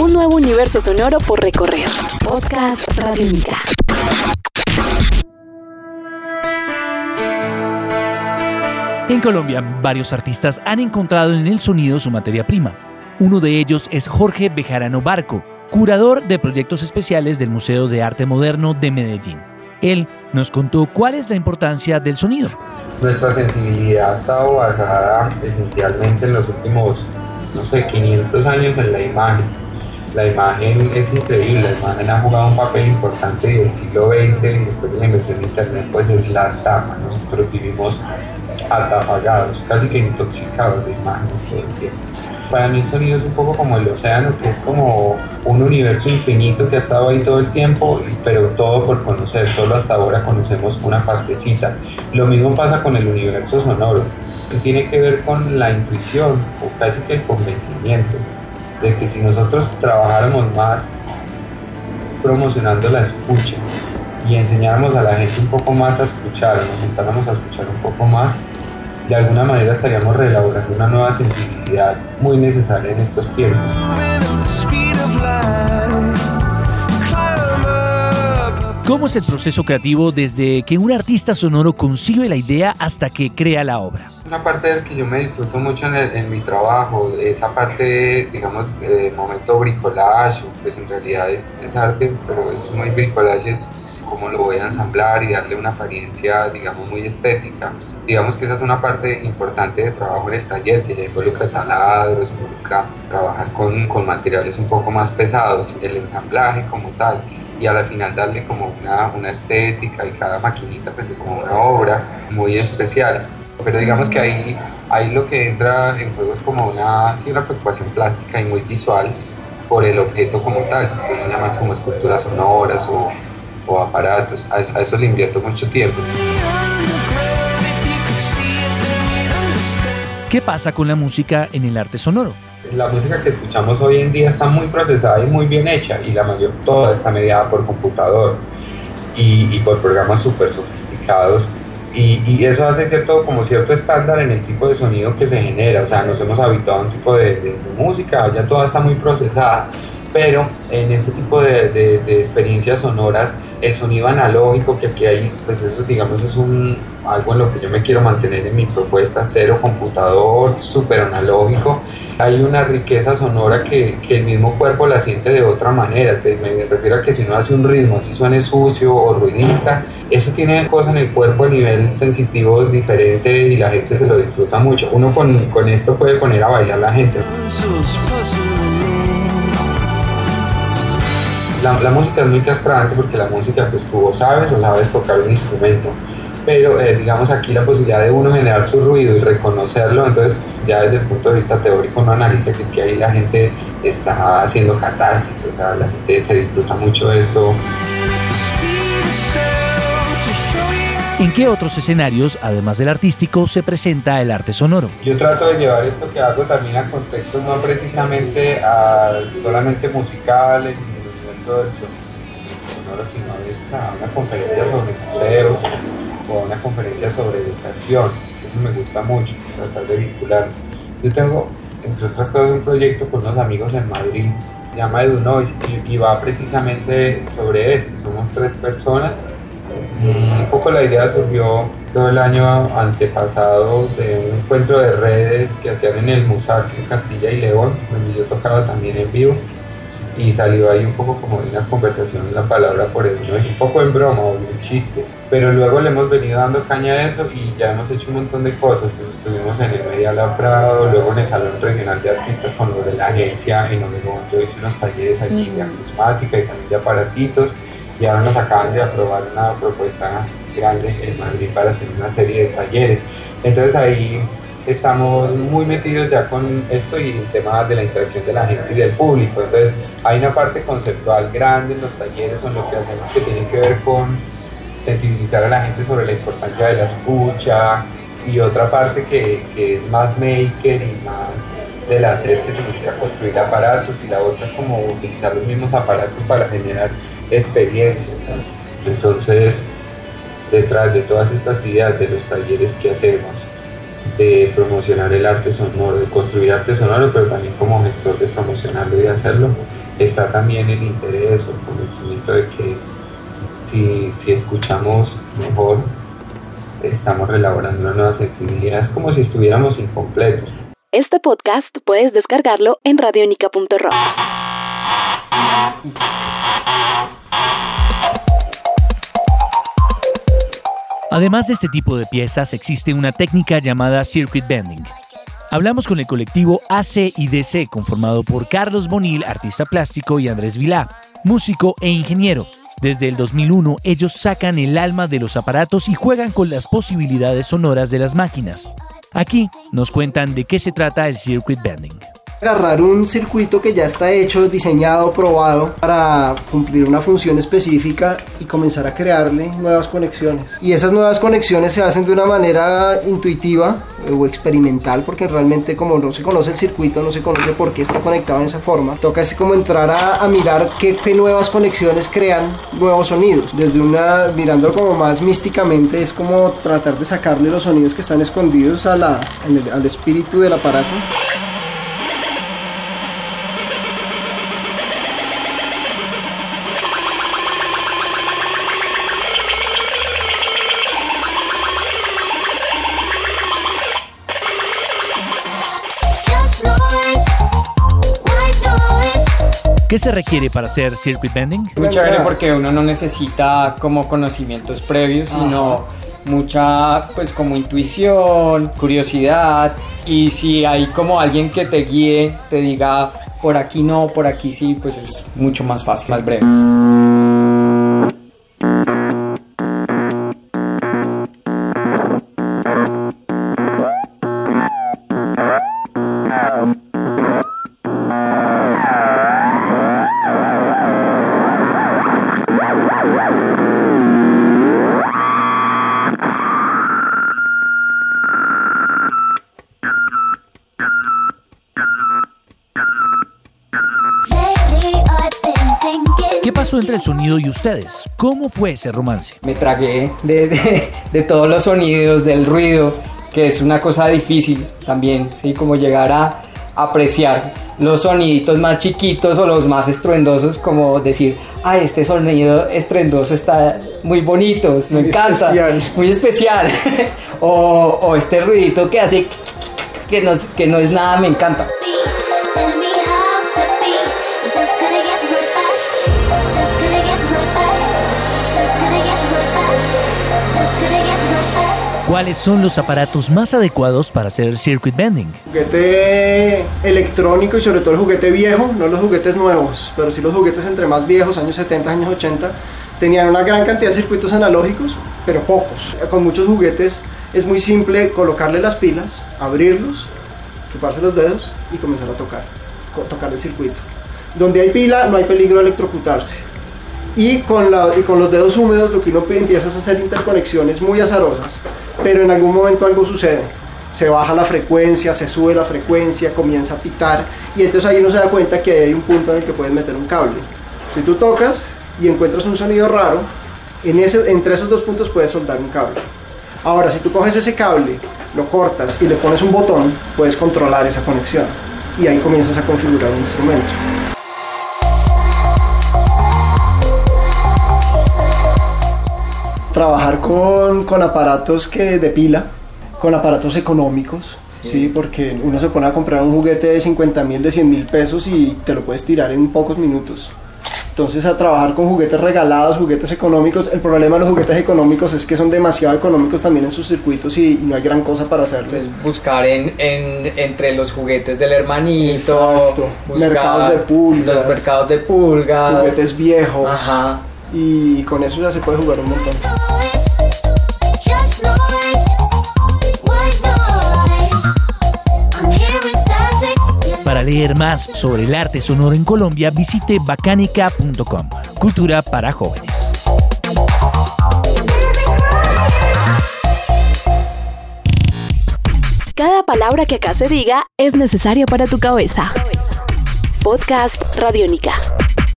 Un nuevo universo sonoro por recorrer. Podcast Radiónica. En Colombia, varios artistas han encontrado en el sonido su materia prima. Uno de ellos es Jorge Bejarano Barco, curador de proyectos especiales del Museo de Arte Moderno de Medellín. Él nos contó cuál es la importancia del sonido. Nuestra sensibilidad ha estado basada esencialmente en los últimos, no sé, 500 años en la imagen. La imagen es increíble, la imagen ha jugado un papel importante desde el siglo XX y después de la invención de Internet, pues es la tapa. Nosotros vivimos atafagados, casi que intoxicados de imágenes todo el tiempo. Para mí el sonido es un poco como el océano, que es como un universo infinito que ha estado ahí todo el tiempo, pero todo por conocer, solo hasta ahora conocemos una partecita. Lo mismo pasa con el universo sonoro, tiene que ver con la intuición o casi que el convencimiento de que si nosotros trabajáramos más promocionando la escucha y enseñáramos a la gente un poco más a escuchar, nos sentáramos a escuchar un poco más, de alguna manera estaríamos reelaborando una nueva sensibilidad muy necesaria en estos tiempos. ¿Cómo es el proceso creativo desde que un artista sonoro concibe la idea hasta que crea la obra? Una parte del que yo me disfruto mucho en, mi trabajo, esa parte, digamos, momento bricolage, pues en realidad es, es arte, pero es muy bricolage, es cómo lo voy a ensamblar y darle una apariencia, digamos, muy estética. Digamos que esa es una parte importante de trabajo en el taller, que ya involucra taladros, involucra trabajar con, con materiales un poco más pesados, el ensamblaje como tal, y a la final darle como una, una estética y cada maquinita pues es como una obra muy especial. Pero digamos que ahí, ahí lo que entra en juego es como una, sí, una preocupación plástica y muy visual por el objeto como tal, que uno llama como esculturas sonoras o o aparatos. A eso, le invierto mucho tiempo. ¿Qué pasa con la música en el arte sonoro? La música que escuchamos hoy en día está muy procesada y muy bien hecha y la mayor toda está mediada por computador y, por programas súper sofisticados y, eso hace cierto como cierto estándar en el tipo de sonido que se genera, o sea, nos hemos habituado a un tipo de, de música, ya toda está muy procesada pero en este tipo de, experiencias sonoras, el sonido analógico que aquí hay, pues eso digamos es un, algo en lo que yo me quiero mantener en mi propuesta, cero computador, súper analógico. Hay una riqueza sonora que, el mismo cuerpo la siente de otra manera, me refiero a que si no hace un ritmo, así suene sucio o ruidista, eso tiene cosas en el cuerpo a nivel sensitivo diferente y la gente se lo disfruta mucho. Uno con, con esto puede poner a bailar a la gente. la, música es muy castrante porque la música, pues tú sabes o sabes tocar un instrumento, pero eh, digamos aquí la posibilidad de uno generar su ruido y reconocerlo, entonces ya desde el punto de vista teórico uno analiza que es que ahí la gente está haciendo catarsis, o sea, la gente se disfruta mucho de esto. ¿En qué otros escenarios, además del artístico, se presenta el arte sonoro? Yo trato de llevar esto que hago también a contextos no precisamente a solamente musicales del sonoro, sino a una conferencia sobre museos o una conferencia sobre educación. Eso me gusta mucho, tratar de vincular. Yo tengo, entre otras cosas, un proyecto con unos amigos en Madrid, se llama EduNoise, y, y va precisamente sobre esto. Somos tres personas un poco la idea surgió todo el año antepasado de un encuentro de redes que hacían en el Musac en Castilla y León, donde yo tocaba también en vivo y salió ahí un poco como de una conversación, una palabra por él, ¿no? un poco en broma o un chiste, pero luego le hemos venido dando caña a eso y ya hemos hecho un montón de cosas, pues estuvimos en el Media Lab Prado, luego en el Salón Regional de Artistas con los de la agencia, en Obregón yo hice unos talleres allí de acusmática y también de aparatitos. Y ahora nos acaban de aprobar una propuesta grande en Madrid para hacer una serie de talleres, entonces ahí estamos muy metidos ya con esto y el tema de la interacción de la gente y del público. Entonces, hay una parte conceptual grande en los talleres o en lo que hacemos que tiene que ver con sensibilizar a la gente sobre la importancia de la escucha y otra parte que, que es más maker y más del hacer que significa construir aparatos y la otra es como utilizar los mismos aparatos para generar experiencias. Entonces, detrás de todas estas ideas de los talleres que hacemos, de promocionar el arte sonoro, de construir arte sonoro, pero también como gestor de promocionarlo y de hacerlo, está también el interés o el convencimiento de que si, si escuchamos mejor, estamos relaborando una nueva sensibilidad. Es como si estuviéramos incompletos. Este podcast puedes descargarlo en radionica.rocks. Además de este tipo de piezas, existe una técnica llamada circuit bending. Hablamos con el colectivo AC y DC, conformado por Carlos Bonil, artista plástico, y Andrés Vilá, músico e ingeniero. Desde el 2001, ellos sacan el alma de los aparatos y juegan con las posibilidades sonoras de las máquinas. Aquí nos cuentan de qué se trata el circuit bending agarrar un circuito que ya está hecho, diseñado, probado para cumplir una función específica y comenzar a crearle nuevas conexiones. Y esas nuevas conexiones se hacen de una manera intuitiva o experimental porque realmente como no se conoce el circuito, no se conoce por qué está conectado en esa forma, toca así como entrar a, mirar qué, nuevas conexiones crean nuevos sonidos. Desde una, mirándolo como más místicamente, es como tratar de sacarle los sonidos que están escondidos a la, al espíritu del aparato. ¿Qué se requiere para hacer circuit bending? Muy chévere porque uno no necesita como conocimientos previos, sino mucha pues como intuición, curiosidad y si hay como alguien que te guíe, te diga por aquí no, por aquí sí, pues es mucho más fácil, más breve. Entre el sonido y ustedes? ¿Cómo fue ese romance? Me tragué de, todos los sonidos, del ruido, que es una cosa difícil también, ¿sí? Como llegar a apreciar los soniditos más chiquitos o los más estruendosos, como decir, ay, este sonido estruendoso está muy bonito, me encanta, muy especial, o, o, este ruidito que hace que no, que no es nada, me encanta. ¿Cuáles son los aparatos más adecuados para hacer circuit bending? Juguete electrónico y sobre todo el juguete viejo, no los juguetes nuevos, pero sí los juguetes entre más viejos, años 70, años 80, tenían una gran cantidad de circuitos analógicos, pero pocos. Con muchos juguetes es muy simple colocarle las pilas, abrirlos, chuparse los dedos y comenzar a tocar, tocar el circuito. Donde hay pila no hay peligro de electrocutarse. Y con, la, y con los dedos húmedos lo que uno empieza es a hacer interconexiones muy azarosas pero en algún momento algo sucede. Se baja la frecuencia, se sube la frecuencia, comienza a pitar y entonces ahí uno se da cuenta que hay un punto en el que puedes meter un cable. Si tú tocas y encuentras un sonido raro, en ese, entre esos dos puntos puedes soltar un cable. Ahora, si tú coges ese cable, lo cortas y le pones un botón, puedes controlar esa conexión y ahí comienzas a configurar un instrumento. Trabajar con, con aparatos que de pila, con aparatos económicos, sí. porque uno se pone a comprar un juguete de 50 mil, de 100 mil pesos y te lo puedes tirar en pocos minutos. Entonces a trabajar con juguetes regalados, juguetes económicos, el problema de los juguetes económicos es que son demasiado económicos también en sus circuitos y, no hay gran cosa para hacerles. buscar en, en, entre los juguetes del hermanito, mercados de pulgas, los mercados de pulgas, juguetes viejos. Ajá y con eso ya se puede jugar un montón. Para leer más sobre el arte sonoro en Colombia, visite bacanica.com. Cultura para jóvenes. Cada palabra que acá se diga es necesaria para tu cabeza. Podcast Radiónica.